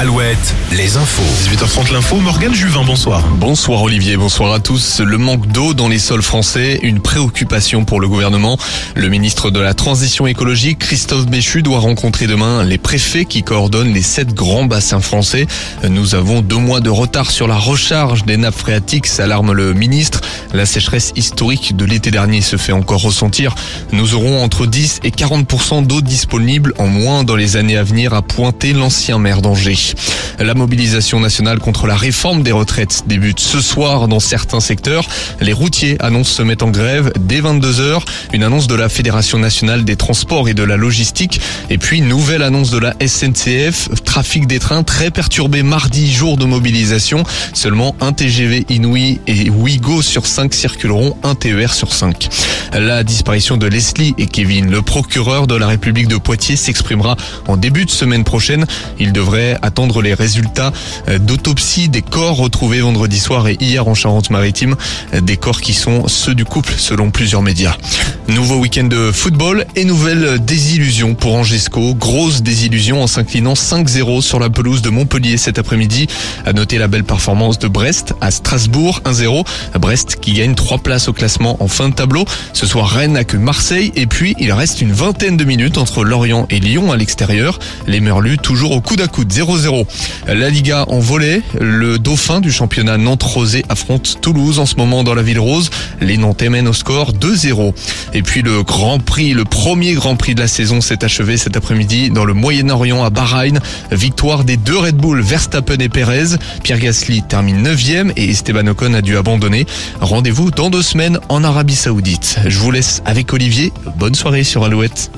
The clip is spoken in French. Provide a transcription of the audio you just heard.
Alouette, les infos. 18h30 l'info, Morgane Juvin, bonsoir. Bonsoir Olivier, bonsoir à tous. Le manque d'eau dans les sols français, une préoccupation pour le gouvernement. Le ministre de la Transition écologique, Christophe Béchu, doit rencontrer demain les préfets qui coordonnent les sept grands bassins français. Nous avons deux mois de retard sur la recharge des nappes phréatiques, s'alarme le ministre. La sécheresse historique de l'été dernier se fait encore ressentir. Nous aurons entre 10 et 40% d'eau disponible en moins dans les années à venir, a pointé l'ancien maire d'Angers. La mobilisation nationale contre la réforme des retraites débute ce soir dans certains secteurs. Les routiers annoncent se mettre en grève dès 22h. Une annonce de la Fédération nationale des transports et de la logistique. Et puis, nouvelle annonce de la SNCF. Trafic des trains très perturbé mardi, jour de mobilisation. Seulement un TGV Inouï et Ouigo sur 5 circuleront, un TER sur 5. La disparition de Leslie et Kevin, le procureur de la République de Poitiers, s'exprimera en début de semaine prochaine. Il devrait attendre les résultats euh, d'autopsie des corps retrouvés vendredi soir et hier en Charente-Maritime. Des corps qui sont ceux du couple selon plusieurs médias. Nouveau week-end de football et nouvelle désillusion pour Angesco. Grosse désillusion en s'inclinant 5-0 sur la pelouse de Montpellier cet après-midi. À noter la belle performance de Brest à Strasbourg 1-0. Brest qui gagne 3 places au classement en fin de tableau. Ce soir Rennes a que Marseille et puis il reste une vingtaine de minutes entre Lorient et Lyon à l'extérieur. Les Merlus toujours au coude à coude 0-0. La Liga en volet, le dauphin du championnat Nantes-Rosé affronte Toulouse en ce moment dans la ville rose. Les Nantais mènent au score 2-0. Et puis le Grand Prix, le premier Grand Prix de la saison s'est achevé cet après-midi dans le Moyen-Orient à Bahreïn. Victoire des deux Red Bull, Verstappen et Perez. Pierre Gasly termine 9e et Esteban Ocon a dû abandonner. Rendez-vous dans deux semaines en Arabie Saoudite. Je vous laisse avec Olivier. Bonne soirée sur Alouette.